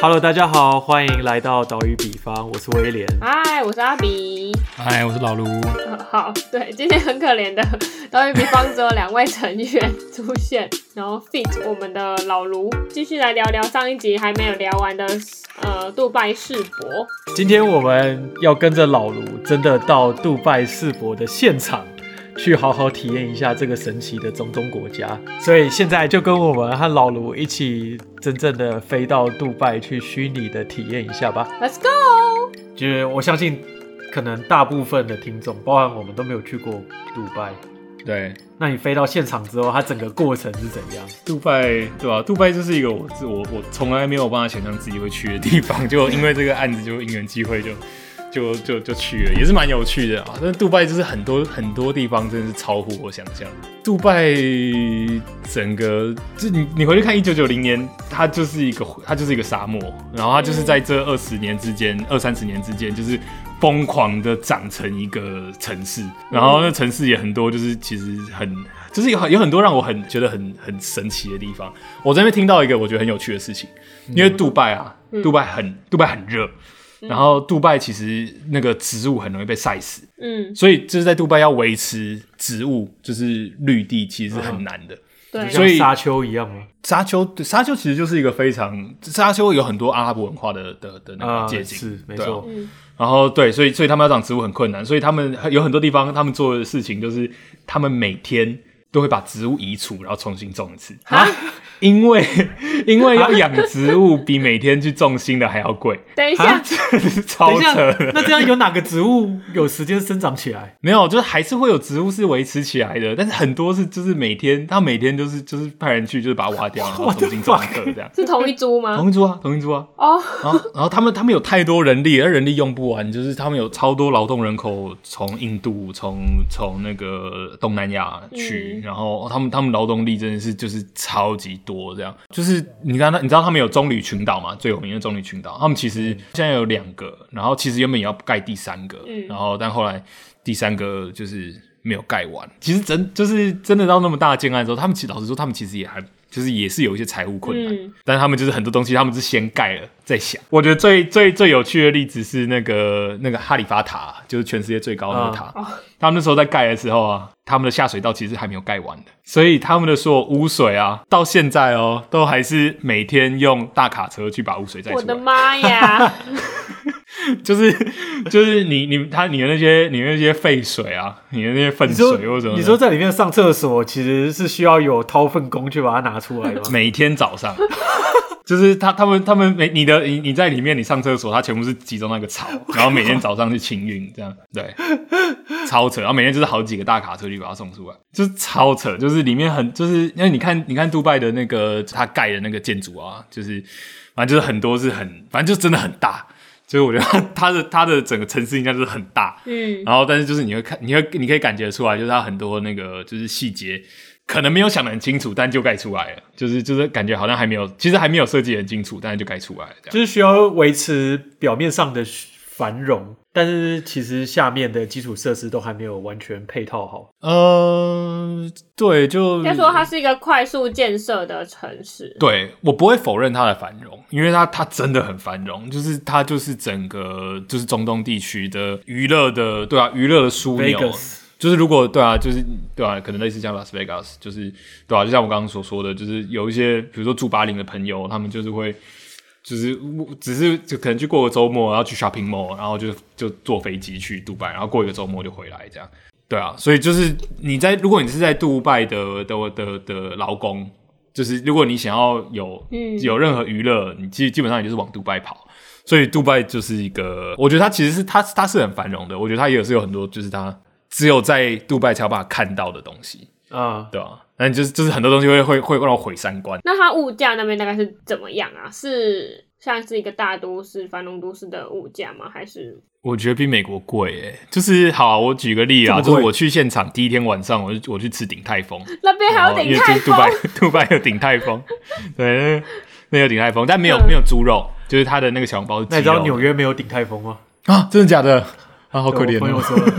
Hello，大家好，欢迎来到岛屿比方，我是威廉。嗨，我是阿比。嗨，我是老卢。呃好，对，今天很可怜的 岛屿比方只有两位成员出现，然后 fit 我们的老卢，继续来聊聊上一集还没有聊完的呃杜拜世博。今天我们要跟着老卢，真的到杜拜世博的现场，去好好体验一下这个神奇的中东国家。所以现在就跟我们和老卢一起，真正的飞到杜拜去虚拟的体验一下吧。Let's go！就是我相信，可能大部分的听众，包含我们都没有去过杜拜。对，那你飞到现场之后，它整个过程是怎样？杜拜对吧、杜拜就是一个我自我我从来没有办法想象自己会去的地方，就因为这个案子就因缘机会就就就就去了，也是蛮有趣的啊。但是杜拜就是很多很多地方真的是超乎我想象。杜拜整个就你你回去看一九九零年，它就是一个它就是一个沙漠，然后它就是在这二十年之间二三十年之间就是。疯狂的长成一个城市，然后那城市也很多，就是其实很，就是有很有很多让我很觉得很很神奇的地方。我这边听到一个我觉得很有趣的事情，因为杜拜啊，杜拜很杜拜很热，然后杜拜其实那个植物很容易被晒死，嗯，所以就是在杜拜要维持植物就是绿地，其实是很难的。对，所以像沙丘一样吗？沙丘，对沙丘其实就是一个非常沙丘有很多阿拉伯文化的的的那啊，个借鉴，是没错。嗯。然后对，所以所以他们要长植物很困难，所以他们有很多地方他们做的事情就是他们每天都会把植物移除，然后重新种一次。啊，因为 因为要养植物比每天去种新的还要贵，等一下啊，这是超扯的。，那这样有哪个植物有时间生长起来？没有，就是还是会有植物是维持起来的，但是很多是就是每天他每天就是就是派人去就是把它挖掉，然后重新种一棵这样。是同一株吗？同一株啊，同一株啊，哦，然后，然后他们他们有太多人力，而人力用不完，就是他们有超多劳动人口从印度、从从那个东南亚去，嗯然后他们他们劳动力真的是就是超级多，这样就是你刚刚，你知道他们有棕榈群岛嘛？最有名的棕榈群岛，他们其实现在有两个，然后其实原本也要盖第三个，嗯然后但后来第三个就是没有盖完。其实真就是真的到那么大的建案之后，他们其实老实说，他们其实也还就是也是有一些财务困难。嗯但是他们就是很多东西，他们是先盖了再想。我觉得最最最有趣的例子是那个那个哈利法塔，就是全世界最高的那个塔。哦他们那时候在盖的时候啊，他们的下水道其实还没有盖完的，所以他们的所有污水啊，到现在哦，都还是每天用大卡车去把污水载我的出来。妈呀！就是就是你你他你的那些你的那些废水啊，你的那些粪水或者什么的，你说在里面上厕所，其实是需要有掏粪工去把它拿出来吗？每天早上，就是他他们他们每你的你你在里面你上厕所，它全部是集中那个槽，然后每天早上去清运，这样。对，超扯，然后每天就是好几个大卡车去把它送出来，就是超扯，就是里面很就是因为你看你看杜拜的那个他盖的那个建筑啊，就是反正就是很多是很反正就真的很大。所以我觉得它它的它的整个城市应该就是很大，嗯，然后但是就是你会看，你会你可以感觉出来，就是它很多那个就是细节，可能没有想的很清楚，但就盖出来了，就是就是感觉好像还没有，其实还没有设计得很清楚，但是就盖出来了这样。就是需要维持表面上的繁荣，但是其实下面的基础设施都还没有完全配套好。呃，对，就应该说它是一个快速建设的城市。对我不会否认它的繁荣，因为它它真的很繁荣，就是它就是整个就是中东地区的娱乐的对啊，娱乐的枢纽。Vegas 就是如果对啊，就是对啊，可能类似像拉斯维加斯，就是对啊，就像我刚刚所说的，就是有一些比如说住巴林的朋友，他们就是会。就是只是就可能去过个周末，然后去 shopping mall，然后就就坐飞机去杜拜，然后过一个周末就回来这样。对啊，所以就是你在如果你是在杜拜的的的的劳工，就是如果你想要有嗯有任何娱乐，你基基本上你就是往杜拜跑。所以杜拜就是一个，我觉得它其实是它它是很繁荣的，我觉得它也是有很多就是它只有在杜拜才有办法看到的东西，啊、对吧、但就是就是很多东西会会会让我毁三观。那它物价那边大概是怎么样啊？是像是一个大都市、繁荣都市的物价吗？还是我觉得比美国贵诶，就是好啊、我举个例啊，就是我去现场第一天晚上，我就我去吃鼎泰丰，那边还有鼎泰杜拜丰？杜拜有鼎泰丰，对，那那有鼎泰丰，但没有嗯没有猪肉，就是它的那个小笼包是鸡肉。那你知道纽约没有鼎泰丰吗？啊，真的假的？啊，好可怜。说的，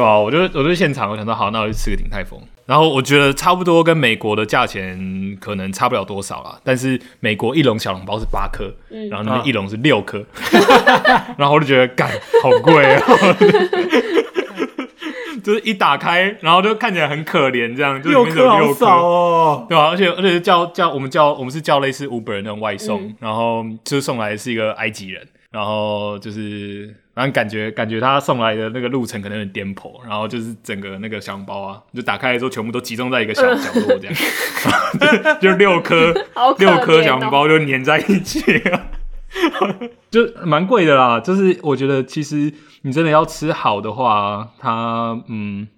对啊，我就我就现场，我想说好，那我就吃个鼎泰丰。然后我觉得差不多跟美国的价钱可能差不了多少啦，但是美国一笼小笼包是八颗，嗯然后那边一笼是六颗，然后我就觉得干好贵哦、就是一打开，然后就看起来很可怜，这样就里六面只有六颗好少哦。对吧、而且而且叫叫我们叫我们是叫类似 Uber 那种外送，嗯然后就是送来的是一个埃及人，然后就是反正感觉感觉他送来的那个路程可能有点颠簸，然后就是整个那个小笼包啊，就打开来之后全部都集中在一个小角落这样，就就六颗 六颗小笼包就粘在一起、就蛮贵的啦。就是我觉得其实你真的要吃好的话，它嗯。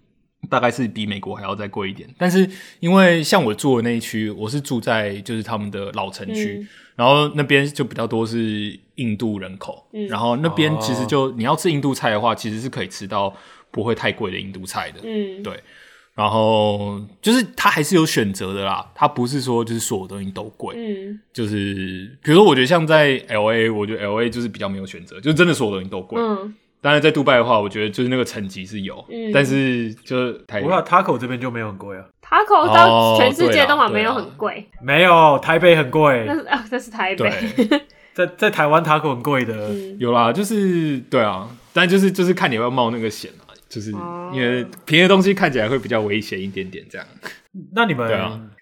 大概是比美国还要再贵一点，但是因为像我住的那一区，我是住在就是他们的老城区，嗯。然后那边就比较多是印度人口，嗯。然后那边其实哦。就、你要吃印度菜的话，其实是可以吃到不会太贵的印度菜的，嗯，对。然后就是它还是有选择的啦，它不是说就是所有东西都贵，嗯。就是比如说我觉得像在 L A，我觉得 L A 就是比较没有选择，就真的所有东西都贵。嗯，当然在杜拜的话，我觉得就是那个层级是有，嗯但是就是台不过 Taco 这边就没有很贵啊，塔口哦到全世界都还没有很贵，没有台北很贵那，是啊，这是台北，在在台湾 Taco 很贵的。嗯，有啦，就是对啊，但就是就是看你要不要冒那个险啊，就是哦因为便宜的东西看起来会比较危险一点点，这样。那你们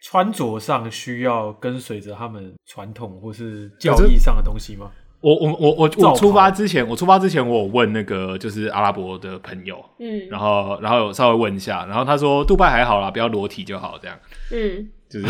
穿着上需要跟随着他们传统或是教义上的东西吗？我我我我我出发之前，我出发之前我有问那个就是阿拉伯的朋友，嗯。然后然后有稍微问一下，然后他说杜拜还好啦，不要裸体就好，这样。嗯。就是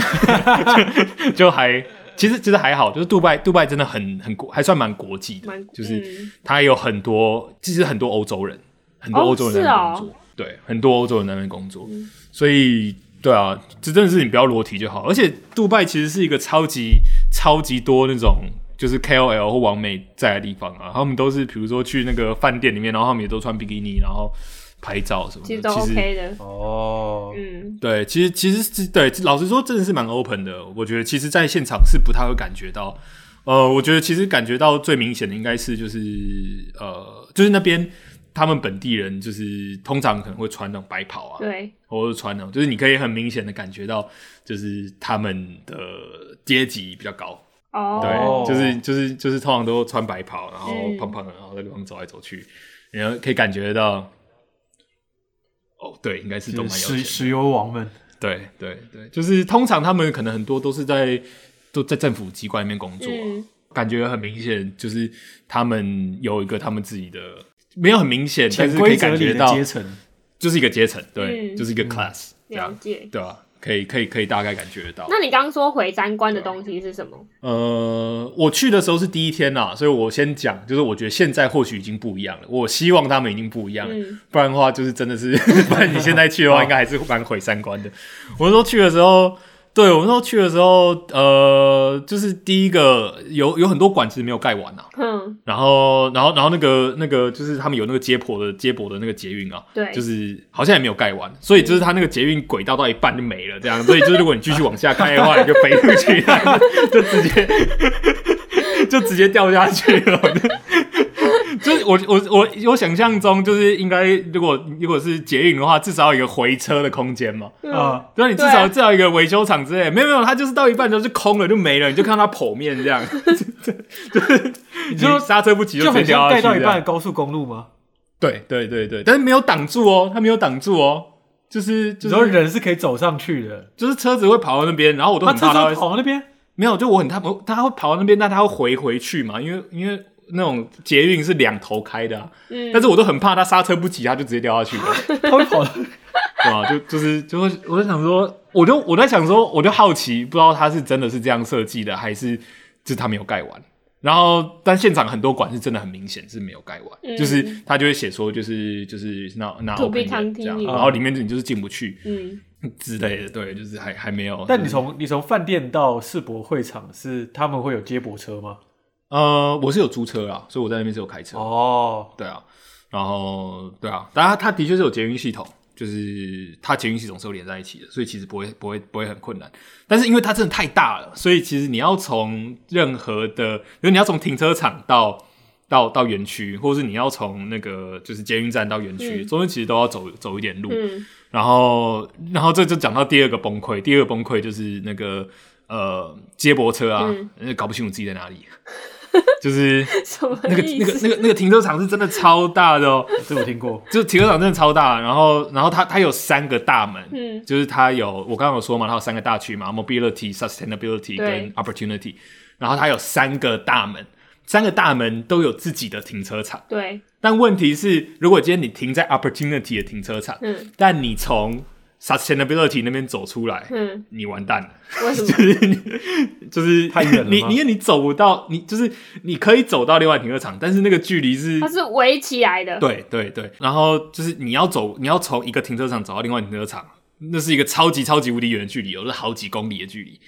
就还其实其实还好，就是杜拜杜拜真的很很国还算蛮国际的蛮，就是嗯。它有很多其实很多欧洲人，很多哦欧洲人在那是哦边工作，对，很多欧洲人在那边工作，嗯。所以对啊，这真的是你不要裸体就好。而且杜拜其实是一个超级超级多那种就是 KOL 或网美在的地方啊，他们都是比如说去那个饭店里面，然后他们也都穿比基尼，然后拍照什么的，其实都 OK 的，哦，嗯对，其实其实是对，老实说真的是蛮 open 的。我觉得其实在现场是不太会感觉到，呃，我觉得其实感觉到最明显的应该是就是呃，就是那边他们本地人就是通常可能会穿那种白袍啊，对，或者穿那种，就是你可以很明显的感觉到，就是他们的阶级比较高。哦，对，哦。就是就是就是通常都穿白袍，然后嗯胖胖的，然后在路上走来走去，然后可以感觉到，哦，对，应该是都就是蛮有钱的。石石油王们，对对对，就是通常他们可能很多都是在都在政府机关里面工作啊、嗯。感觉很明显，就是他们有一个他们自己的，没有很明显，但潜是可以规则里的感觉到阶层。就是一个阶层，对，嗯。就是一个 class，、这样了解。对吧、可以可以可以大概感觉得到。那你刚刚说回三观的东西是什么？呃，我去的时候是第一天啦，所以我先讲，就是我觉得现在或许已经不一样了，我希望他们已经不一样了，嗯不然的话就是真的是，不然你现在去的话，应该还是蛮毁三观的。我那时候去的时候，对我那时候去的时候，呃，就是第一个有有很多馆其实没有盖完啊，嗯，然后然后然后那个那个就是他们有那个接驳的接驳的那个捷运啊，对，就是好像也没有盖完，所以就是它那个捷运轨道到一半就没了，这样，所以就是如果你继续往下开的话，你就飞出去，就直接 就直接掉下去了。就是我我我我想象中就是应该，如果如果是捷运的话，至少有一个回车的空间嘛。嗯啊，对啊，你至少至少有一个维修厂之类，没有没有，它就是到一半之后就空了，就没了，你就看到它剖面这样，就是你就刹车不及就直接掉很像盖到一半的高速公路吗？对对对对，但是没有挡住哦，它没有挡住哦，就是就然后是人是可以走上去的，就是车子会跑到那边，然后我都他车子很怕跑到那边，没有，就我很他它会跑到那边，但它会回回去嘛，因为因为那种捷运是两头开的、啊，嗯，但是我都很怕它刹车不及，它就直接掉下去了，他会跑，对吧？就就是就会我在想说，我就我在想说，我就好奇，不知道它是真的是这样设计的，还是就是它没有盖完。然后，但现场很多馆是真的很明显是没有盖完，嗯就是他就会写说，就是就是那那 To be open 这样，然后里面你就是进不去嗯，之类的，对，就是还还没有。但你就是从你从饭店到世博会场是他们会有接驳车吗？呃，我是有租车啦，所以我在那边是有开车。哦，对啊，然后对啊，当然它的确是有捷运系统，就是它捷运系统是有连在一起的，所以其实不会不会不会很困难。但是因为它真的太大了，所以其实你要从任何的，比如你要从停车场到到到园区，或者是你要从那个就是捷运站到园区，嗯中间其实都要走走一点路。嗯，然后，然后这就讲到第二个崩溃，第二个崩溃就是那个呃接驳车啊，搞不清楚自己在哪里，就是那个？那个那个那个停车场是真的超大的哦，这我听过。就停车场真的超大，然后然后它它有三个大门，嗯就是它有我刚刚有说嘛，它有三个大区嘛，mobility、sustainability 跟 opportunity，然后它有三个大门，三个大门都有自己的停车场。对，但问题是，如果今天你停在 opportunity 的停车场，嗯但你从 sustainability 那边走出来，嗯，你完蛋了，为什么？就是你就是太远了你你因为你走不到，你就是你可以走到另外停车场，但是那个距离是它是围起来的。对对对，然后就是你要走，你要从一个停车场走到另外停车场，那是一个超级超级无敌远的距离，有是好几公里的距离。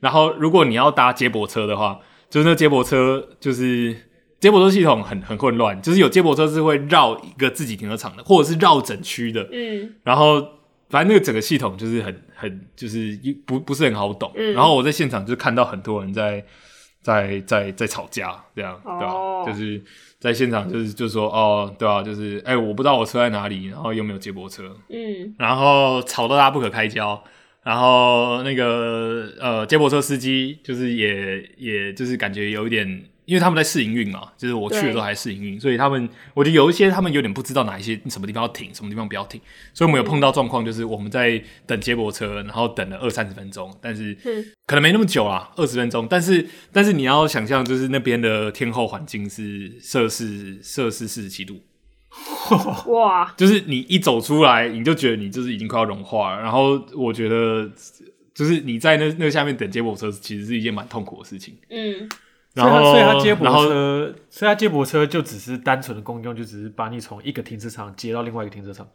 然后如果你要搭接驳车的话，就是那接驳车就是接驳车系统很很混乱，就是有接驳车是会绕一个自己停车场的，或者是绕整区的。嗯然后反正那个整个系统就是很很就是不不是很好懂。嗯。然后我在现场就看到很多人在在在在吵架，这样对吧、哦就是在现场就是就说哦，对啊，就是哎、我不知道我车在哪里，然后又没有接驳车，嗯。然后吵到大家不可开交。然后那个呃，接驳车司机就是也也就是感觉有一点，因为他们在试营运嘛，就是我去的时候对还试营运，所以他们我觉得有一些他们有点不知道哪一些什么地方要停，什么地方不要停，所以我们有碰到状况，就是我们在等接驳车，然后等了二三十分钟，但是嗯可能没那么久啦，二十分钟，但是但是你要想象，就是那边的天候环境是摄氏摄氏四十七度，哇，就是你一走出来，你就觉得你就是已经快要融化了。然后我觉得，就是你在那那下面等接驳车，其实是一件蛮痛苦的事情。嗯然后，所以它所以它接驳车，所以他接驳车就只是单纯的功用，就只是把你从一个停车场接到另外一个停车场。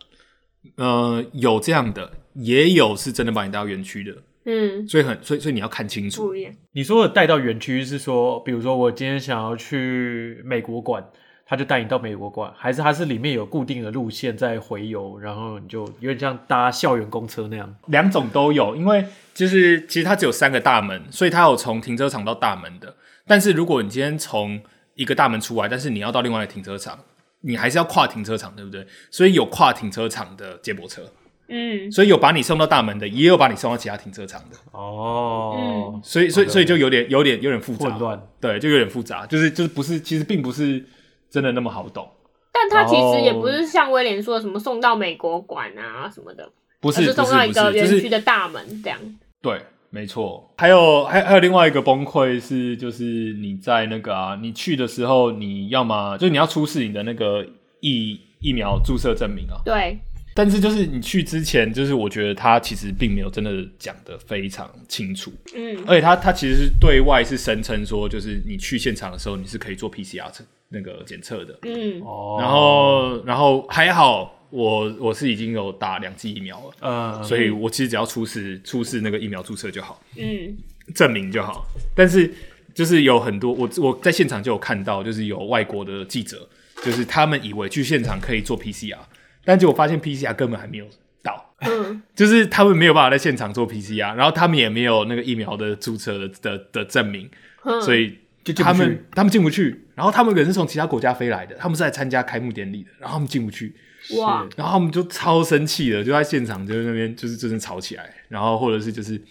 呃，有这样的，也有是真的把你带到园区的，嗯，所以很，所以所以你要看清楚。你说的带到园区是说，比如说我今天想要去美国馆，他就带你到美国馆，还是它是里面有固定的路线在回游，然后你就有点像搭校园公车那样？两种都有，因为就是其实它只有三个大门，所以它有从停车场到大门的。但是如果你今天从一个大门出来，但是你要到另外一个停车场，你还是要跨停车场，对不对？所以有跨停车场的接驳车，嗯所以有把你送到大门的，也有把你送到其他停车场的。哦，所以所以所以就有点有点有点复杂，混乱。对，就有点复杂，就是就是不是其实并不是真的那么好懂，但它其实也哦不是像威廉说的什么送到美国馆啊什么的，不是送到一个园区的大门这样。对，没错。还有还还有另外一个崩溃是，就是你在那个啊，你去的时候，你要么就是你要出示你的那个疫疫苗注射证明啊，对，但是就是你去之前，就是我觉得他其实并没有真的讲的非常清楚，嗯。而且他他其实是对外是声称说，就是你去现场的时候，你是可以做 PCR 测那个检测的。嗯。哦，然后然后还好，我我是已经有打两剂疫苗了，呃，所以我其实只要出示出示那个疫苗注册就好，嗯证明就好。但是就是有很多我我在现场就有看到，就是有外国的记者，就是他们以为去现场可以做 PCR，但结果发现 PCR 根本还没有到。嗯就是他们没有办法在现场做 PCR，然后他们也没有那个疫苗的注册的的的证明，嗯，所以他们他们进不去。然后他们可能是从其他国家飞来的，他们是来参加开幕典礼的，然后他们进不去，哇，然后他们就超生气的，就在现场就是那边就是真的吵起来，然后或者是就是。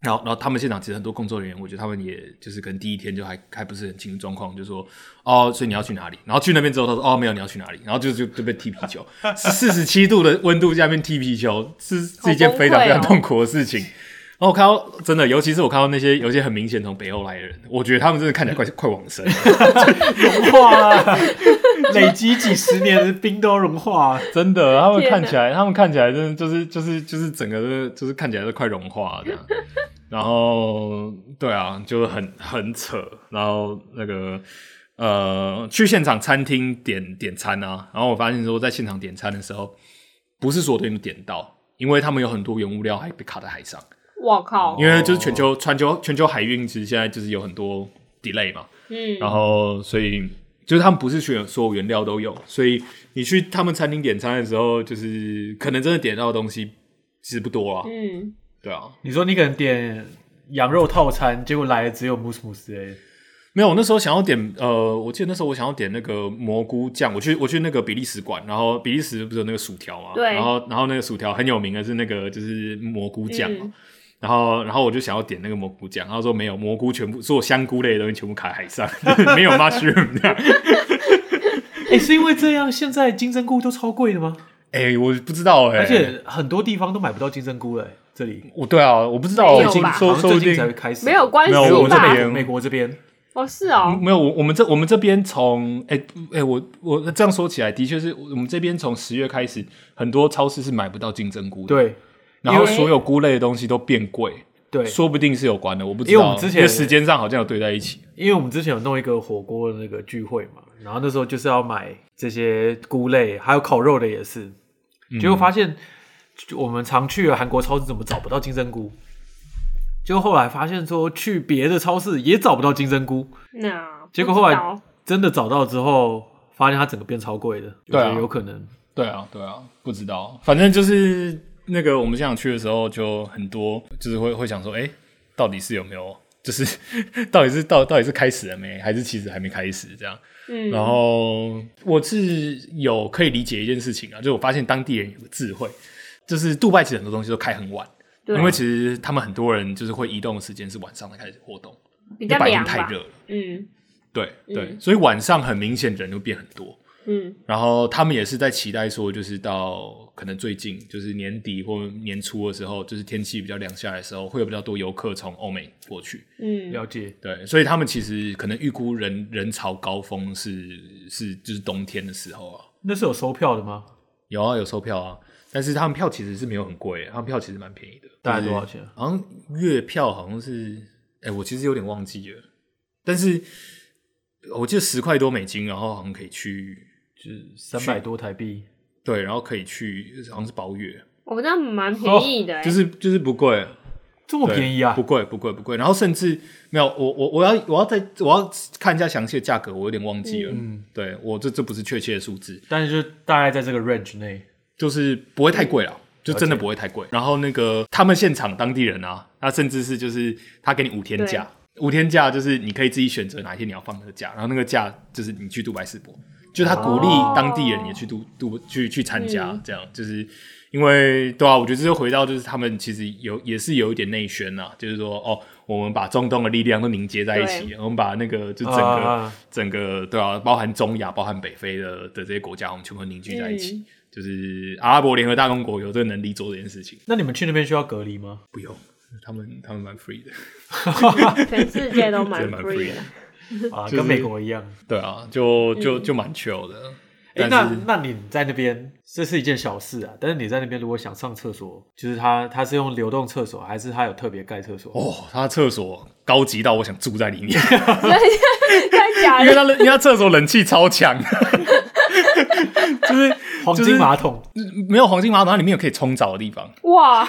然后，然后他们现场其实很多工作人员，我觉得他们也就是可能第一天就还还不是很清楚状况，就说哦，所以你要去哪里？然后去那边之后，他说哦，没有，你要去哪里？然后就就就被踢皮球，四十七度的温度下面踢皮球是是一件非常非常痛苦的事情。然后我看到真的，尤其是我看到那些有些很明显从北欧来的人，我觉得他们真的看起来快快往生了。融化啊，累积几十年的冰都融化啊。真的，他们看起来，他们看起来真的就是就是就是整个都就是看起来都快融化了这样。然后对啊，就很很扯。然后那个呃，去现场餐厅点点餐啊，然后我发现说，在现场点餐的时候，不是所有东西都点到，因为他们有很多原物料还被卡在海上，我靠，因为就是全球全球全球海运其实现在就是有很多 delay 嘛。嗯，然后所以就是他们不是全所有原料都有，所以你去他们餐厅点餐的时候，就是可能真的点到的东西其实不多啊，嗯，对啊，你说你可能点羊肉套餐，结果来的只有慕斯慕斯哎，没有，我那时候想要点呃，我记得那时候我想要点那个蘑菇酱，我去我去那个比利时馆，然后比利时不是有那个薯条嘛，对。然后然后那个薯条很有名的是那个就是蘑菇酱嘛。嗯然后，然后我就想要点那个蘑菇酱，然后说没有蘑菇，全部所有香菇类的东西全部卡海上，没有 mushroom 这样。哎、是因为这样，现在金针菇都超贵的吗？哎、我不知道哎、而且很多地方都买不到金针菇了、欸这里。我对啊，我不知道，已经没有吧？说说不好像最近才会开始，没有关系没有我这吧？边。美国这边。哦，是哦，没有，我我们这我们这边从哎哎、我我这样说起来，的确是我们这边从十月开始，很多超市是买不到金针菇的，，对然后所有菇类的东西都变贵，对，说不定是有关的，我不知道，因为我们之前因为时间上好像有对在一起，因为我们之前有弄一个火锅的那个聚会嘛，然后那时候就是要买这些菇类，还有烤肉的也是，结果发现就我们常去的韩国超市怎么找不到金针菇？结果后来发现说去别的超市也找不到金针菇，那结果后来真的找到之后，发现它整个变超贵的，对有可能。对啊对啊，不知道，反正就是那个我们现场去的时候，就很多就是会会想说，哎、到底是有没有？就是 到底是到到底是开始了没，还是其实还没开始这样？嗯，然后我是有可以理解一件事情啊，就是我发现当地人有个智慧，就是杜拜其实很多东西都开很晚，对因为其实他们很多人就是会移动的时间是晚上才开始活动，比较因为白天，太热了。嗯对对，嗯所以晚上很明显人就变很多。嗯然后他们也是在期待说，就是到可能最近就是年底或年初的时候，就是天气比较凉下来的时候，会有比较多游客从欧美过去。嗯，了解，对，所以他们其实可能预估人人潮高峰是是就是冬天的时候啊。那是有收票的吗？有啊，有收票啊，但是他们票其实是没有很贵，他们票其实蛮便宜的，大概多少钱啊？好像月票好像是，哎、我其实有点忘记了，但是我记得十块多美金，然后好像可以去，就是三百多台币。对，然后可以去，好像是包月，我们这样蛮便宜的欸，就是就是不贵，这么对便宜啊？不！贵不贵不贵，然后甚至没有，我我我要我要再我要看一下详细的价格，我有点忘记了，嗯，对我这这不是确切的数字，但是就大概在这个 range 内。就是不会太贵了，就真的不会太贵。然后那个他们现场当地人啊，他甚至是就是他给你五天假，五天假就是你可以自己选择哪一天你要放那个假，然后那个假就是你去杜拜世博，就他鼓励当地人也去杜杜去去参加，嗯这样就是。因为对啊，我觉得这就回到就是他们其实有也是有一点内宣呐、就是说哦，我们把中东的力量都凝结在一起，我们把那个就整个、啊整个对啊，包含中亚、包含北非的的这些国家，我们全部凝聚在一起。嗯就是阿拉伯联合大公国有这个能力做这件事情，那你们去那边需要隔离吗？不用，他们他们蛮 free 的，全世界都蛮 free 的。啊，就是跟美国一样。对啊，就就就蛮 chill 的。哎、但是那那你在那边，这是一件小事啊。但是你在那边如果想上厕所，就是他他是用流动厕所，还是他有特别盖厕所？哦，他的厕所高级到我想住在里面，太假了，因为他的因为他厕所冷气超强，就是黄金马桶，没有黄金马桶，它里面有可以冲澡的地方，哇，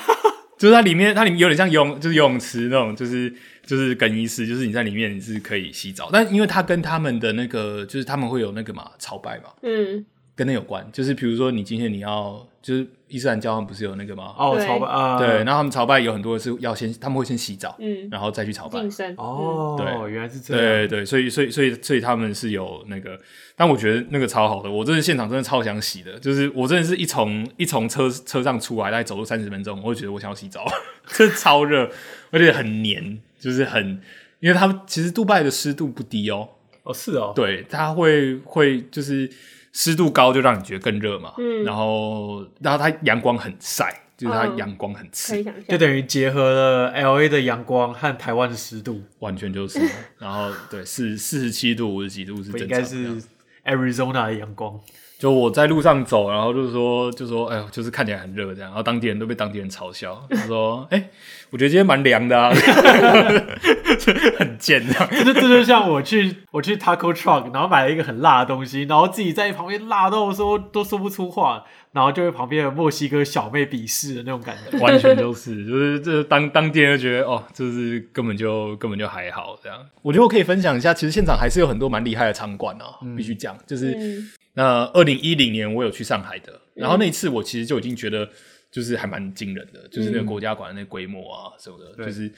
就是它里面它里面有点像游泳，就是游泳池那种，就是就是更衣室，就是你在里面你是可以洗澡，但因为它跟他们的那个就是他们会有那个嘛朝拜嘛，嗯，跟那有关，就是比如说你今天你要就是伊斯兰教他们不是有那个吗？哦，对。朝拜啊，对，然后他们朝拜有很多是要先他们会先洗澡，嗯。然后再去朝拜。晋。升，哦，对。原来是这样。对对，所以所以所以所以他们是有那个，但我觉得那个超好的，我真的现场真的超想洗的，就是我真的是一从一从车车上出来，大概走路三十分钟，我就觉得我想要洗澡，这超热，而且很黏，就是很，因为他们其实杜拜的湿度不低哦，哦，是哦，对，它会会就是湿度高，就让你觉得更热嘛，嗯然后然后它阳光很晒，就是它嗯阳光很刺就等于结合了 L A 的阳光和台湾的湿度，完全就是，然后对四四十七度五十几度是不应该是 Arizona 的阳光。就我在路上走，然后就是说，就说，哎呦，就是看起来很热这样，然后当地人都被当地人嘲笑，他说，哎、我觉得今天蛮凉的啊，很贱这样。这就这就像我去我去 Taco Truck，然后买了一个很辣的东西，然后自己在旁边辣到说都说不出话，然后就被旁边的墨西哥小妹鄙视的那种感觉。完全就是，就是这当当地人就觉得哦，就是根本就根本就还好这样。我觉得我可以分享一下，其实现场还是有很多蛮厉害的场馆啊，必须讲，就是嗯那二零一零年我有去上海的，然后那一次我其实就已经觉得就是还蛮惊人的，就是那个国家馆的那规模啊什么的，对就是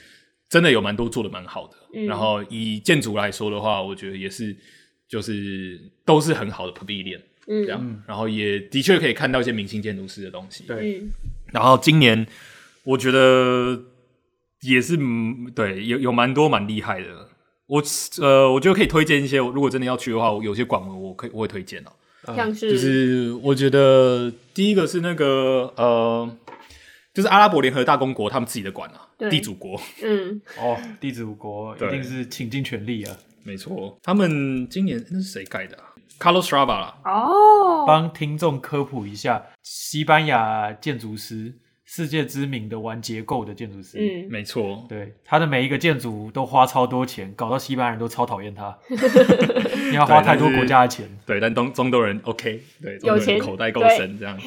真的有蛮多做的蛮好的。嗯然后以建筑来说的话，我觉得也是就是都是很好的 pavilion 这样，嗯然后也的确可以看到一些明星建筑师的东西。对嗯然后今年我觉得也是嗯对有有蛮多蛮厉害的。我呃，我觉得可以推荐一些，如果真的要去的话，我有些馆文我可以我会推荐哦。像是就是我觉得第一个是那个呃，就是阿拉伯联合大公国他们自己的馆啊，对。地主国，嗯。哦，地主国一定是倾尽全力啊，没错，他们今年那是谁盖的、啊、？Carlos Strava 啦，哦，帮听众科普一下，西班牙建筑师，世界知名的玩结构的建筑师，嗯。没错，对，他的每一个建筑都花超多钱，搞到西班牙人都超讨厌他，你要花太多国家的钱。对，但东中东人 OK，对，中东人有钱口袋够深这样。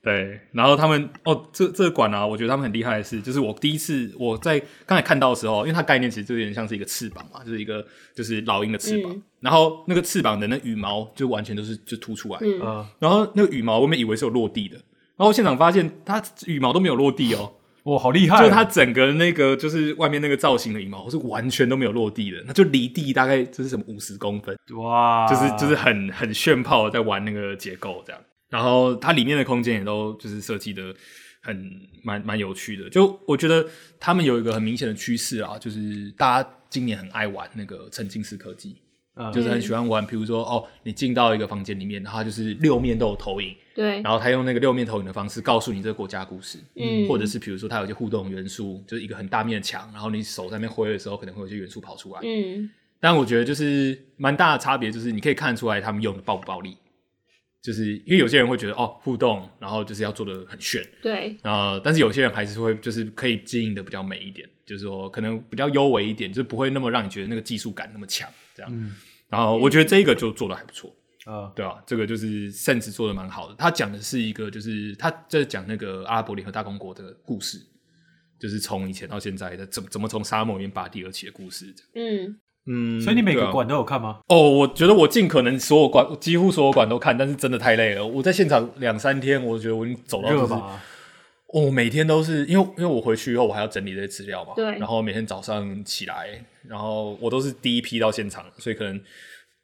对，然后他们哦，这这个馆啊，我觉得他们很厉害的是，就是我第一次我在刚才看到的时候，因为它概念其实就有点像是一个翅膀嘛，就是一个就是老鹰的翅膀，嗯。然后那个翅膀的那羽毛就完全都是就凸出来，嗯。呃，然后那个羽毛我们以为是有落地的，然后现场发现它羽毛都没有落地哦，哇，好厉害、就！它整个那个就是外面那个造型的羽毛是完全都没有落地的，那就离地大概就是什么五十公分。哇，就是就是很很炫炮在玩那个结构这样，然后它里面的空间也都就是设计的很蛮蛮有趣的。就我觉得他们有一个很明显的趋势啊，就是大家今年很爱玩那个沉浸式科技，嗯。就是很喜欢玩，比如说哦，你进到一个房间里面，然后它就是六面都有投影，对，然后他用那个六面投影的方式告诉你这个国家故事，嗯。或者是比如说它有一些互动元素，就是一个很大面的墙，然后你手在那边挥的时候，可能会有些元素跑出来，嗯。但我觉得就是蛮大的差别，就是你可以看得出来他们用的暴不暴力，就是因为有些人会觉得哦互动，然后就是要做的很炫，对，然后但是有些人还是会就是可以经营的比较美一点，就是说可能比较优美一点，就是不会那么让你觉得那个技术感那么强这样。嗯然后我觉得这一个就做的还不错，啊，对啊，这个就是 Sense 做的蛮好的。他讲的是一个就是他在讲那个阿拉伯联合大公国的故事，就是从以前到现在的怎么怎么从沙漠里面拔地而起的故事。嗯嗯，所以你每个馆都有看吗？哦，我觉得我尽可能所有馆，几乎所有馆都看，但是真的太累了。我在现场两三天，我觉得我已经走到就是，热吧？哦，每天都是因为因为我回去以后，我还要整理这些资料嘛，对然后每天早上起来，然后我都是第一批到现场，所以可能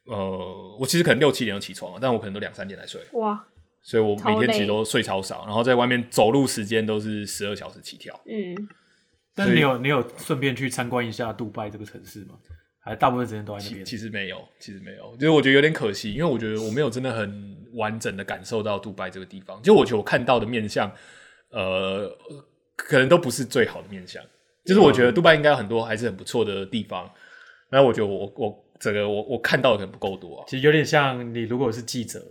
呃，我其实可能六七点就起床了，但我可能都两三点才睡，哇，所以我每天其实都睡超少，然后在外面走路时间都是十二小时起跳。嗯但你有你有顺便去参观一下杜拜这个城市吗？还大部分时间都在那边？其其实没有，其实没有，就是我觉得有点可惜，因为我觉得我没有真的很完整的感受到杜拜这个地方。就我觉得我看到的面相，呃，可能都不是最好的面相。就是我觉得杜拜应该有很多还是很不错的地方，那我觉得我我整个我我看到的可能不够多啊。其实有点像你如果是记者，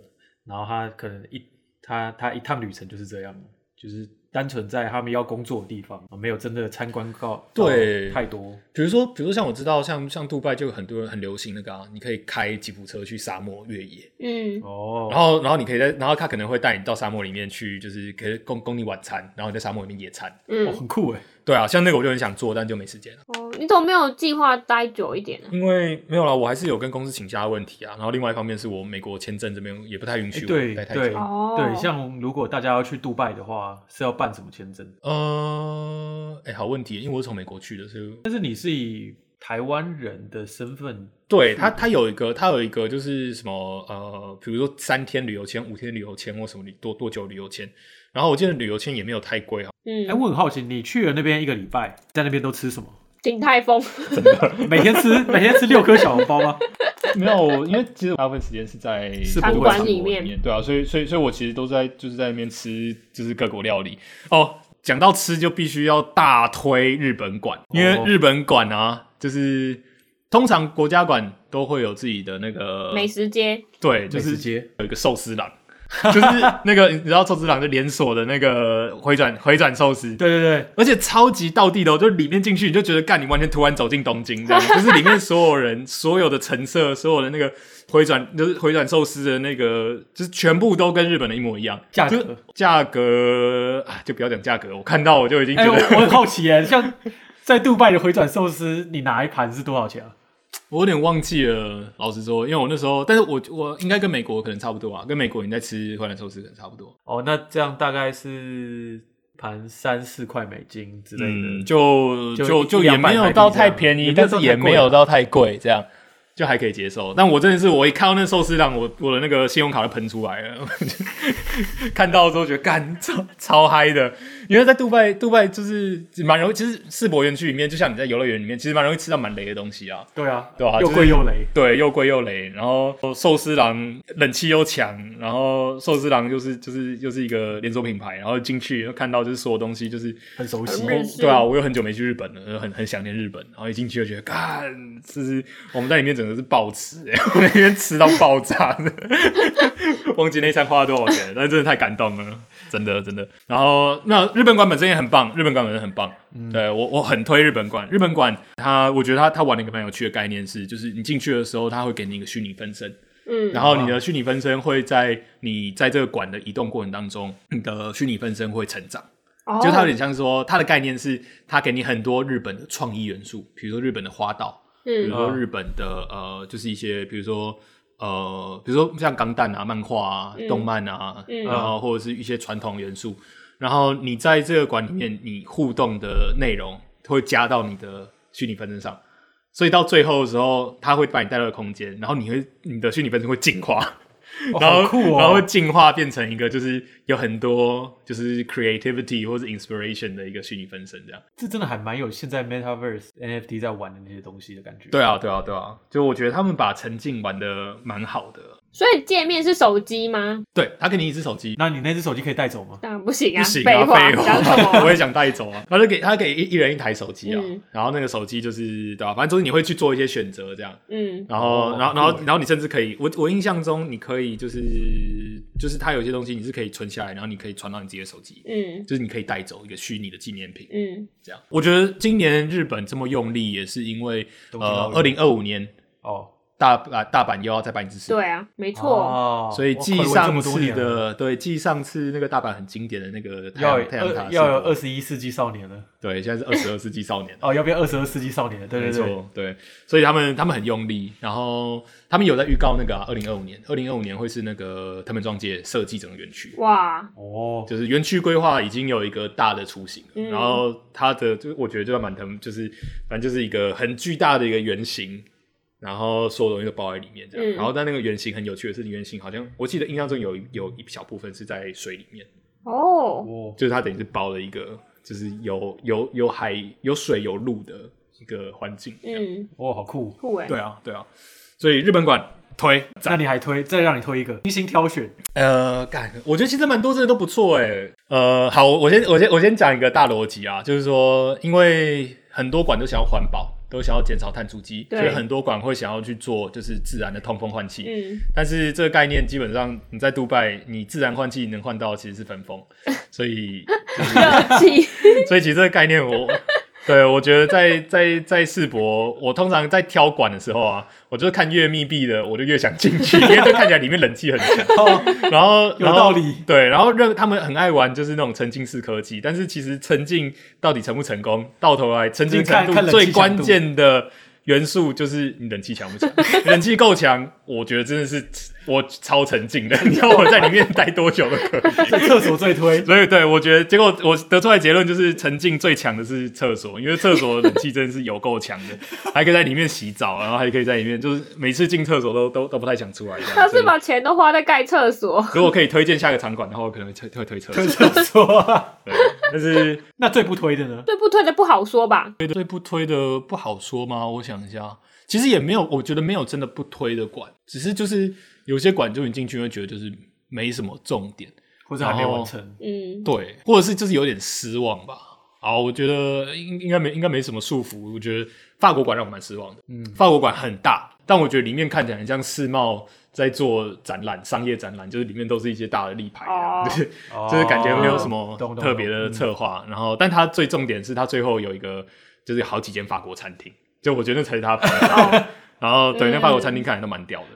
然后他可能一他他一趟旅程就是这样，就是单纯在他们要工作的地方，没有真的参观到对。太多。比如说，比如说像我知道，像像杜拜就有很多人很流行那个啊，你可以开吉普车去沙漠越野，嗯。哦，然后然后你可以在，然后他可能会带你到沙漠里面去，就是可以供供你晚餐，然后你在沙漠里面野餐。哦嗯，很酷哎，对啊，像那个我就很想做，但就没时间了。哦，你怎么没有计划待久一点呢？因为没有啦，我还是有跟公司请假的问题啊。然后另外一方面是我美国签证这边也不太允许我待太对久。哦对，像如果大家要去杜拜的话，是要办什么签证？呃，哎、好问题，因为我是从美国去的，所以但是你是以台湾人的身份，对他他有一个他有一个就是什么呃，比如说三天旅游签、五天旅游签或什么旅多多久旅游签。然后我记得旅游签也没有太贵哈，嗯哎，，我很好奇，你去了那边一个礼拜，在那边都吃什么？鼎泰丰，每天吃每天吃六颗小笼包吗？没有，因为其实大部分时间是在是餐博物馆馆里面对啊，所以所以所以我其实都在就是在那边吃就是各国料理哦。讲到吃，就必须要大推日本馆，因为哦日本馆啊，就是通常国家馆都会有自己的那个美食街，对，就是美食街有一个寿司郎，就是那个你知道寿司郎的连锁的那个回转回转寿司，对对对，而且超级到地的、哦，就里面进去你就觉得干，你完全突然走进东京这样，就是里面所有人、所有的成色、所有的那个回转，就是回转寿司的那个，就是全部都跟日本的一模一样。价格价格啊，就不要讲价格，我看到我就已经觉得、我很好奇哎，像在杜拜的回转寿司，你拿一盘是多少钱啊？我有点忘记了。老实说，因为我那时候，但是我我应该跟美国可能差不多啊，跟美国你在吃回转寿司可能差不多。哦，那这样大概是盘三四块美金之类的，嗯，就就就也没有到太便宜，但是也没有到太贵，这样就还可以接受。但我真的是，我一看到那寿司郎，我我的那个信用卡就喷出来了。看到之后觉得干超超嗨的，因为在杜拜，杜拜就是蛮容易，其实世博园区里面，就像你在游乐园里面，其实蛮容易吃到蛮雷的东西啊。对啊，对啊又贵又雷。对，又贵又雷，然后寿司郎冷气又强，然后寿司郎就是就是又是一个连锁品牌，然后进去又看到就是所有东西就是很熟悉对啊，我有很久没去日本了，很很想念日本，然后一进去就觉得，干，就是我们在里面整个是暴吃、欸，我在里面吃到爆炸，忘记那一餐花了多少钱，但真的太感动了，真的真的。然后那日本馆本身也很棒，日本馆本身很棒，对我我很推日本馆。日本馆它，我觉得它它玩了一个蛮有趣的概念是，就是你进去的时候，它会给你一个虚拟分身，嗯，然后你的虚拟分身会在你在这个馆的移动过程当中，你的虚拟分身会成长。哦。就它有点像说，它的概念是它给你很多日本的创意元素，比如说日本的花道，比如嗯说日本的呃，就是一些比如说呃，比如说像钢弹啊、漫画啊、嗯。动漫啊，嗯。然后或者是一些传统元素，然后你在这个馆里面，你互动的内容会加到你的虚拟分身上。所以到最后的时候，它会把你带到空间，然后你会你的虚拟分身会进化，哦然后、哦然后进化变成一个就是有很多就是 creativity 或者 inspiration 的一个虚拟分身这样。这真的还蛮有现在 Metaverse NFT 在玩的那些东西的感觉。对啊，对啊，对啊，就我觉得他们把沉浸玩的蛮好的。所以界面是手机吗？对他给你一只手机，那你那只手机可以带走吗？当然不行啊，不行啊，废话，废讲什话，我？也想带走啊。他就给他给一一人一台手机啊，嗯然后那个手机就是对吧、反正就是你会去做一些选择这样。嗯然后，哦然后，然后然后你甚至可以，我我印象中你可以就是就是它有些东西你是可以存下来，然后你可以传到你自己的手机，嗯就是你可以带走一个虚拟的纪念品。嗯这样，我觉得今年日本这么用力，也是因为呃，二零二五年哦，大啊大阪又要再办一次世博对啊，没错，哦所以继上次的对继上次那个大阪很经典的那个太要有阳太阳塔要有二十一世纪少年了。对，现在是二十二世纪少年了。哦，要变二十二世纪少年了。对没对。对，错，对，所以他们他们很用力，然后他们有在预告那个二零二五年，二零二五年会是那个他们庄界设计整个园区，哇，哦，就是园区规划已经有一个大的雏形了，嗯。然后它的就我觉得就蛮疼，就是反正就是一个很巨大的一个圆形，然后所有东西都包在里面这样，嗯。然后但那个圆形很有趣的是，圆形好像我记得印象中有有一小部分是在水里面，哦，哦，就是它等于是包了一个就是有有有海有水有路的一个环境，嗯，嗯，哦，好酷。酷哎，对啊对啊，所以日本馆推那你还推，再让你推一个精心挑选。呃，干，我觉得其实蛮多真的都不错哎。呃，好，我先我先我先讲一个大逻辑啊，就是说，因为很多馆都想要环保，都想要减少碳足迹，所以很多馆会想要去做就是自然的通风换气。嗯，但是这个概念基本上你在杜拜，你自然换气能换到其实是分风，所以热气，所以其实这个概念我。对，我觉得在在在世博，我通常在挑馆的时候啊，我就是看越密闭的，我就越想进去，因为就看起来里面冷气很强。哦，然后有道理对，然后让他们很爱玩就是那种沉浸式科技，但是其实沉浸到底成不成功，到头来沉浸程度最关键的元素就是你冷气强不强，冷气够强，我觉得真的是我超沉浸的，你要我在里面待多久都可以。在厕所最推。所以对我觉得，结果我得出来的结论就是，沉浸最强的是厕所，因为厕所的冷气真的是有够强的，还可以在里面洗澡，然后还可以在里面，就是每次进厕所都都都不太想出来。他是把钱都花在盖厕所，如果可以推荐下个场馆的话，我可能会推会推厕所推。厕所啊，对，但是那最不推的呢？最不推的不好说吧？推的最不推的不好说吗？我想一下，其实也没有，我觉得没有真的不推的馆，只是就是有些馆就你进去会觉得就是没什么重点，或者还没完成？嗯，对，或者是就是有点失望吧。好，我觉得应应该没应该没什么束缚。我觉得法国馆让我蛮失望的。嗯法国馆很大，但我觉得里面看起来很像世贸在做展览、商业展览，就是里面都是一些大的立牌就是哦 就是感觉没有什么特别的策划。然后，但它最重点是它最后有一个就是好几间法国餐厅，就我觉得那才是他拍的。然后对，那法国餐厅看起来都蛮屌的。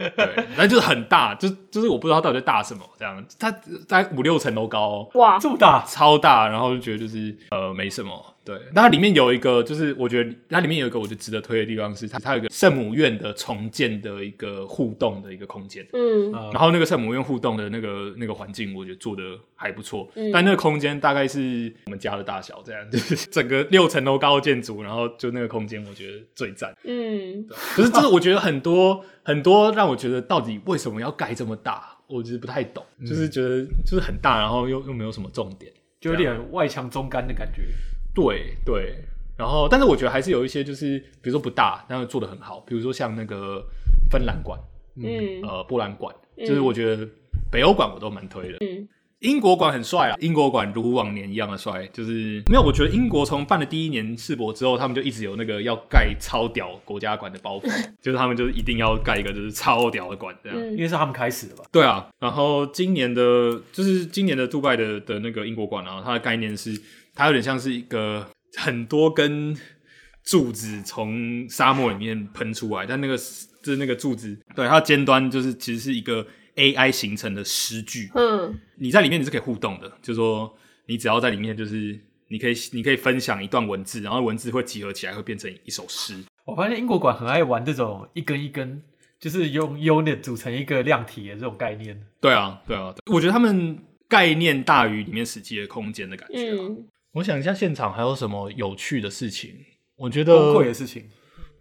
对，那就是很大，就就是我不知道它到底在大什么，这样。它大概五六层楼高、哦，哇，这么大，超大，然后就觉得就是呃没什么，对，那它里面有一个，就是我觉得它里面有一个我觉得值得推的地方是，它它有一个圣母院的重建的一个互动的一个空间。嗯呃然后那个圣母院互动的那个那个环境，我觉得做的还不错。嗯但那个空间大概是我们家的大小，这样就是整个六层楼高的建筑，然后就那个空间，我觉得最赞。嗯，可是这个我觉得很多很多让我觉得到底为什么要盖这么大，我其实不太懂，就是觉得就是很大，然后又又没有什么重点。就有点外强中干的感觉。对对，然后但是我觉得还是有一些就是比如说不大，但是做的很好，比如说像那个芬兰馆，嗯呃，波兰馆，就是我觉得北欧馆我都蛮推的。嗯英国馆很帅啊，英国馆如往年一样的帅，就是没有。我觉得英国从办了第一年世博之后，他们就一直有那个要盖超屌国家馆的包袱，就是他们就是一定要盖一个就是超屌的馆这样。嗯因为是他们开始的吧？对啊，然后今年的，就是今年的杜拜的的那个英国馆啊，它的概念是，它有点像是一个很多根柱子从沙漠里面喷出来，但那个就是那个柱子，对它的尖端就是其实是一个 AI 形成的诗句，嗯你在里面你是可以互动的，就是说你只要在里面，就是你可以你可以分享一段文字，然后文字会集合起来，会变成一首诗。我发现英国馆很爱玩这种一根一根，就是用 unit 组成一个量体的这种概念。对啊，对啊，我觉得他们概念大于里面实际的空间的感觉、啊。嗯我想一下，现场还有什么有趣的事情？我觉得崩溃的事情，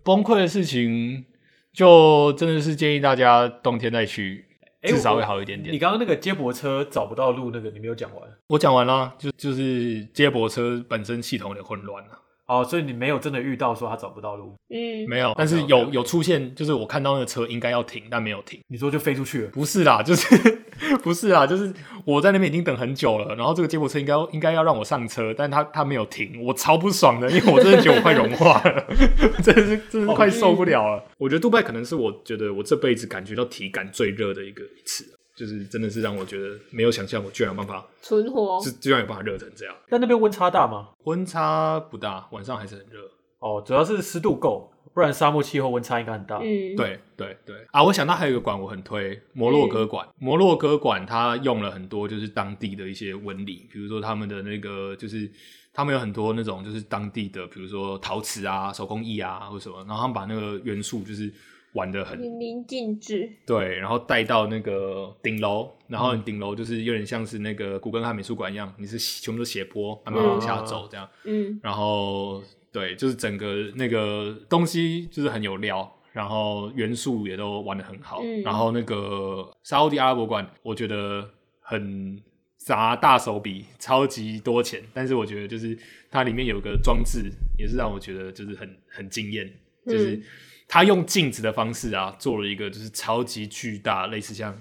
崩溃的事情，就真的是建议大家冬天再去，诶至少会好一点点。你刚刚那个接驳车找不到路，那个你没有讲完我讲完了，就就是接驳车本身系统有点混乱了，哦，所以你没有真的遇到说他找不到路，嗯，没有，但是有有出现，就是我看到那个车应该要停，但没有停。你说就飞出去了。不是啦，就是 不是啦，就是我在那边已经等很久了，然后这个接驳车应该应该要让我上车，但他他没有停，我超不爽的，因为我真的觉得我快融化了，真的是真的是快受不了了。我觉得杜拜可能是我觉得我这辈子感觉到体感最热的一个一次，就是真的是让我觉得没有想象我居然有办法，存活，是居然有办法热成这样。但那边温差大吗？温差不大，晚上还是很热。哦，主要是湿度够，不然沙漠气候温差应该很大。嗯，，对对对啊！我想到还有一个馆我很推，摩洛哥馆。摩洛哥馆它用了很多就是当地的一些纹理，比如说他们的那个就是他们有很多那种就是当地的，比如说陶瓷啊、手工艺啊或者什么，然后他们把那个元素就是玩的很淋漓尽致，对，然后带到那个顶楼，然后顶楼就是有点像是那个古根汉美术馆一样，你是全部都斜坡慢慢往下走这样。嗯。然后对，就是整个那个东西就是很有料，然后元素也都玩的很好。嗯。然后那个沙烏地阿拉伯馆，我觉得很砸大手笔，超级多钱，但是我觉得就是它里面有个装置，也是让我觉得就是很很惊艳，就是嗯它用镜子的方式啊，做了一个就是超级巨大，类似像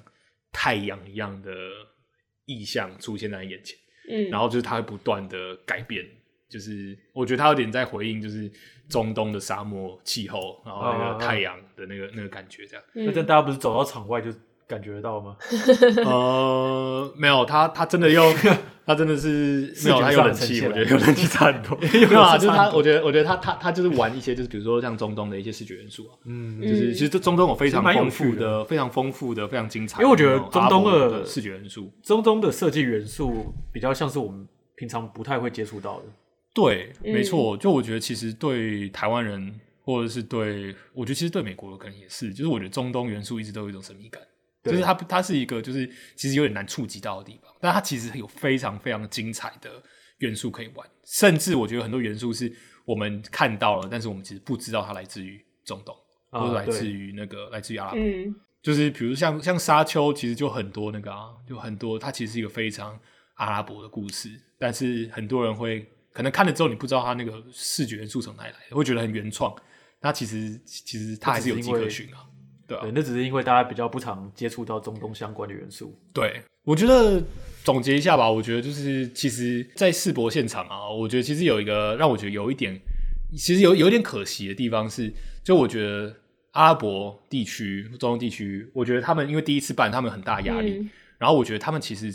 太阳一样的意象出现在眼前。嗯，然后就是他会不断的改变，就是我觉得他有点在回应，就是中东的沙漠气候，然后那个太阳的那个那个感觉这样。嗯那这样大家不是走到场外就感觉得到吗？呃，没有，他他真的又，它真的是没有，它有冷气，我觉得有冷气差很多。没有啊，就是他，我觉得我觉得他，他他就是玩一些就是比如说像中东的一些视觉元素啊，嗯，就是其实这中东有非常丰富的的、非常丰富的、非常精彩因为我觉得中东的视觉元素。中东的设计元素比较像是我们平常不太会接触到的。对，嗯没错。就我觉得，其实对台湾人，或者是对我觉得，其实对美国可能也是，就是我觉得中东元素一直都有一种神秘感，对就是它它是一个就是其实有点难触及到的地方，但它其实有非常非常精彩的元素可以玩，甚至我觉得很多元素是我们看到了，但是我们其实不知道它来自于中东，啊或者来自于那个来自于阿拉伯。嗯。就是比如像像沙丘，其实就很多那个啊，就很多，它其实是一个非常阿拉伯的故事，但是很多人会可能看了之后，你不知道它那个视觉元素从哪里来的，会觉得很原创。那其实其实它还是有迹可循啊，对啊对，，那只是因为大家比较不常接触到中东相关的元素。对，我觉得总结一下吧，我觉得就是其实，在世博现场啊，我觉得其实有一个让我觉得有一点，其实有有点可惜的地方是，就我觉得阿拉伯地区、中东地区，我觉得他们因为第一次办，他们有很大压力，嗯然后我觉得他们其实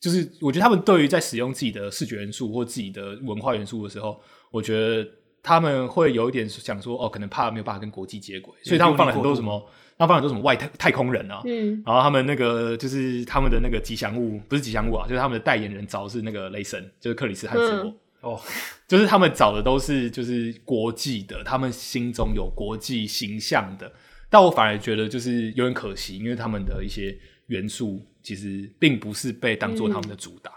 就是，我觉得他们对于在使用自己的视觉元素或自己的文化元素的时候，我觉得他们会有一点想说，哦，可能怕没有办法跟国际接轨，所以他们放了很多什么，他们放了很多什么外太太空人啊，嗯。然后他们那个就是他们的那个吉祥物，不是吉祥物啊，就是他们的代言人找的是那个雷神，就是克里斯汉斯哦，就是他们找的都是就是国际的，他们心中有国际形象的。但我反而觉得就是有点可惜，因为他们的一些元素其实并不是被当做他们的主打。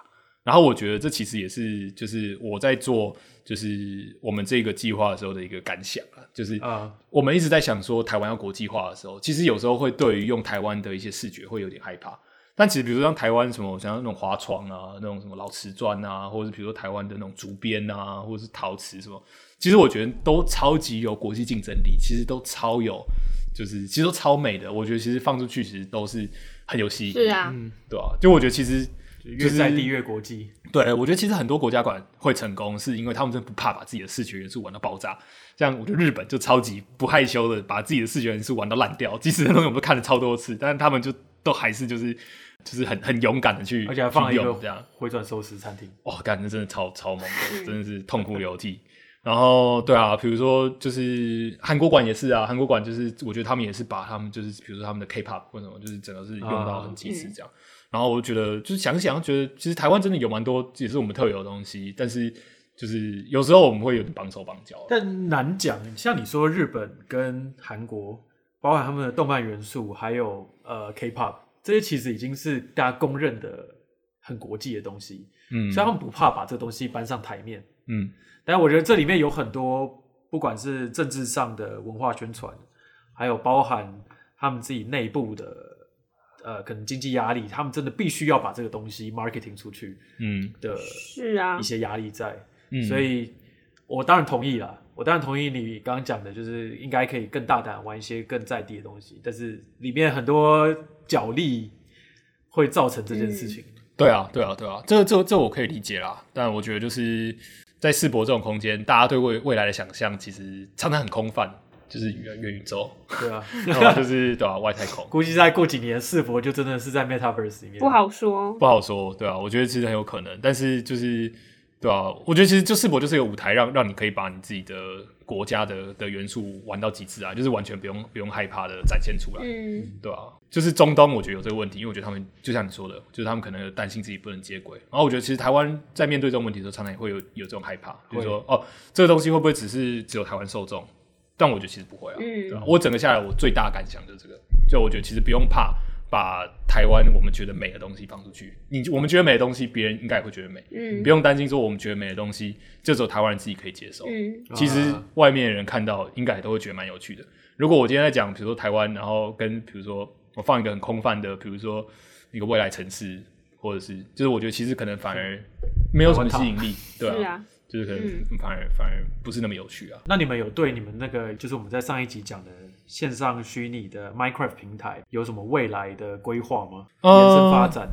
然后我觉得这其实也是就是我在做就是我们这个计划的时候的一个感想啊，就是啊我们一直在想说台湾要国际化的时候，其实有时候会对于用台湾的一些视觉会有点害怕。但其实比如说像台湾什么，像那种划床啊，那种什么老瓷砖啊，或者是比如说台湾的那种竹编啊，或者是陶瓷什么，其实我觉得都超级有国际竞争力，其实都超有，就是其实都超美的。我觉得其实放出去其实都是很有吸引力，是啊，对吧、就我觉得其实越在地越国际。对，我觉得其实很多国家馆会成功，是因为他们真的不怕把自己的视觉元素玩到爆炸。像我觉得日本就超级不害羞的，把自己的视觉元素玩到烂掉，即使那东西我们都看了超多次，但是他们就都还是就是就是很很勇敢的去，而且还放了一个这样。回转寿司餐厅。哇，感觉真的超超猛的，真的是痛哭流涕。然后对啊，比如说就是韩国馆也是啊，韩国馆就是我觉得他们也是把他们就是比如说他们的 K-pop 或什么，就是整个是用到很极致这样。然后我就觉得就是想想，觉得其实台湾真的有蛮多也是我们特有的东西，但是就是有时候我们会有点绑手绑脚。但难讲，像你说日本跟韩国，包含他们的动漫元素，还有呃 K-pop 这些，其实已经是大家公认的很国际的东西，嗯所以他们不怕把这个东西搬上台面。嗯但我觉得这里面有很多，不管是政治上的文化宣传，还有包含他们自己内部的呃可能经济压力，他们真的必须要把这个东西 marketing 出去嗯的是啊一，些压力在。嗯，所以我当然同意啦，我当然同意你刚刚讲的，就是应该可以更大胆玩一些更在地的东西，但是里面很多角力会造成这件事情。对啊，对啊，对啊，这这这我可以理解啦。但我觉得就是在世博这种空间，大家对未未来的想象其实常常很空泛，就是元元宇宙，对啊，然后就是对啊，外太空 估计再过几年，世博就真的是在 Metaverse 里面。不好说。不好说，对啊，我觉得其实很有可能，但是就是对啊，我觉得其实就世博就是一个舞台让，让你可以把你自己的国家的的元素玩到极致啊，就是完全不用不用害怕的展现出来。嗯，对啊，就是中东，我觉得有这个问题，因为我觉得他们就像你说的，就是他们可能有担心自己不能接轨。然后我觉得其实台湾在面对这种问题的时候，常常也会有有这种害怕，就是说哦，这个东西会不会只是只有台湾受众？但我觉得其实不会啊，嗯对吧、我整个下来，我最大的感想就是这个，就我觉得其实不用怕把台湾我们觉得美的东西放出去，你我们觉得美的东西，别人应该也会觉得美，嗯。你不用担心说我们觉得美的东西，就只有台湾人自己可以接受。嗯。其实啊。外面的人看到，应该也都会觉得蛮有趣的。如果我今天在讲，比如说台湾，然后跟比如说我放一个很空泛的，比如说一个未来城市，或者是就是我觉得其实可能反而没有什么吸引力，对啊，是啊，就是可能嗯反而反而不是那么有趣啊。那你们有对你们那个就是我们在上一集讲的线上虚拟的 Minecraft 平台有什么未来的规划吗？呃延伸发展？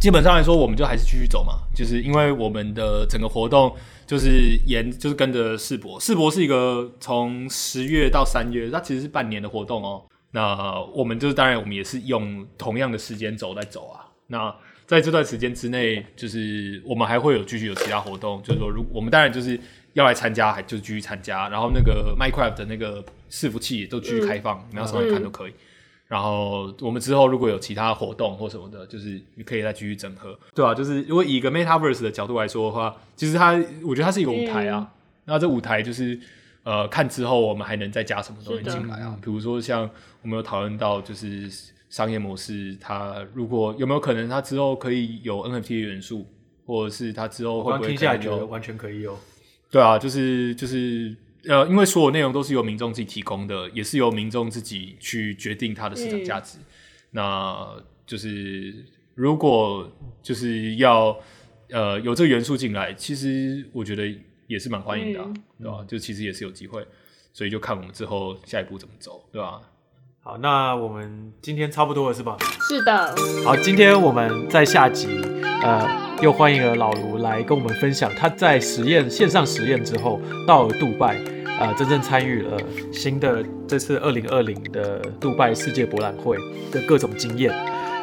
基本上来说，我们就还是继续走嘛，就是因为我们的整个活动就是沿就是跟着世博，世博是一个从十月到三月，它其实是半年的活动哦。那我们就是当然我们也是用同样的时间轴在走啊。那在这段时间之内，就是我们还会有继续有其他活动，就是说，如我们当然就是要来参加，还就是继续参加。然后那个 Minecraft 的那个伺服器也都继续开放，你要上来看都可以。然后我们之后如果有其他活动或什么的，就是你可以再继续整合，对啊，就是如果以一个 Metaverse 的角度来说的话，其实它我觉得它是一个舞台啊。那这舞台就是呃，看之后我们还能再加什么东西进来啊？比如说像我们有讨论到就是商业模式，它如果有没有可能它之后可以有 NFT 的元素，或者是它之后会不会听下来觉得可能有完全可以有。对啊，就是就是呃，因为所有内容都是由民众自己提供的，也是由民众自己去决定它的市场价值。那就是如果就是要呃有这个元素进来，其实我觉得也是蛮欢迎的、啊，嗯对吧、就其实也是有机会，所以就看我们之后下一步怎么走，对吧、好，那我们今天差不多了是吧？是的，好，今天我们在下集，呃，又欢迎了老卢来跟我们分享他在实验线上实验之后到了杜拜，呃，真正参与了新的这次二零二零的杜拜世界博览会的各种经验。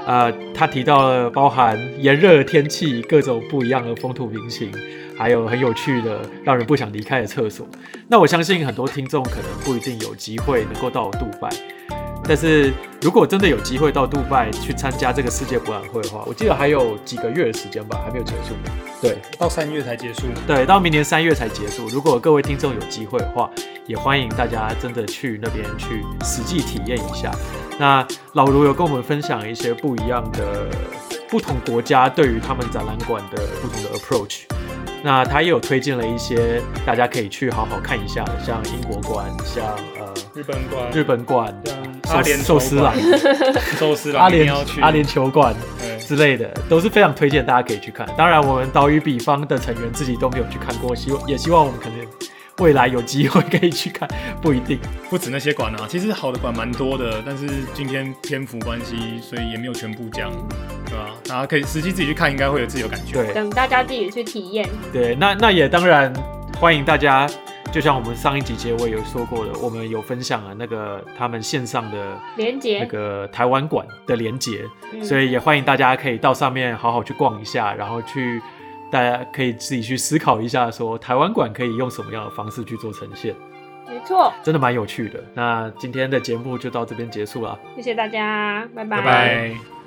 呃，他提到了包含炎热的天气、各种不一样的风土民情，还有很有趣的让人不想离开的厕所。那我相信很多听众可能不一定有机会能够到杜拜。但是如果真的有机会到杜拜去参加这个世界博览会的话，我记得还有几个月的时间吧，还没有结束。对到三月才结束。对，到明年三月才结束。如果各位听众有机会的话，也欢迎大家真的去那边去实际体验一下。那老卢有跟我们分享一些不一样的不同国家对于他们展览馆的不同的 approach。那他也有推荐了一些大家可以去好好看一下的，像英国馆，像呃日本馆，日本馆，像阿联寿司郎、寿司郎，阿联 阿联球馆之类的，都是非常推荐大家可以去看。当然，我们岛屿比方的成员自己都没有去看过，希望也希望我们可能未来有机会可以去看，不一定。不止那些馆啊，其实好的馆蛮多的，但是今天篇幅关系，所以也没有全部讲，对吧？大家可以实际自己去看，应该会有自己的感觉。对等大家自己去体验。对，那那也当然欢迎大家，就像我们上一集结尾有说过的，我们有分享了那个他们线上的连接那个台湾馆的连接，嗯所以也欢迎大家可以到上面好好去逛一下，然后去大家可以自己去思考一下，说台湾馆可以用什么样的方式去做呈现，没错，真的蛮有趣的。那今天的节目就到这边结束了。谢谢大家，拜拜拜。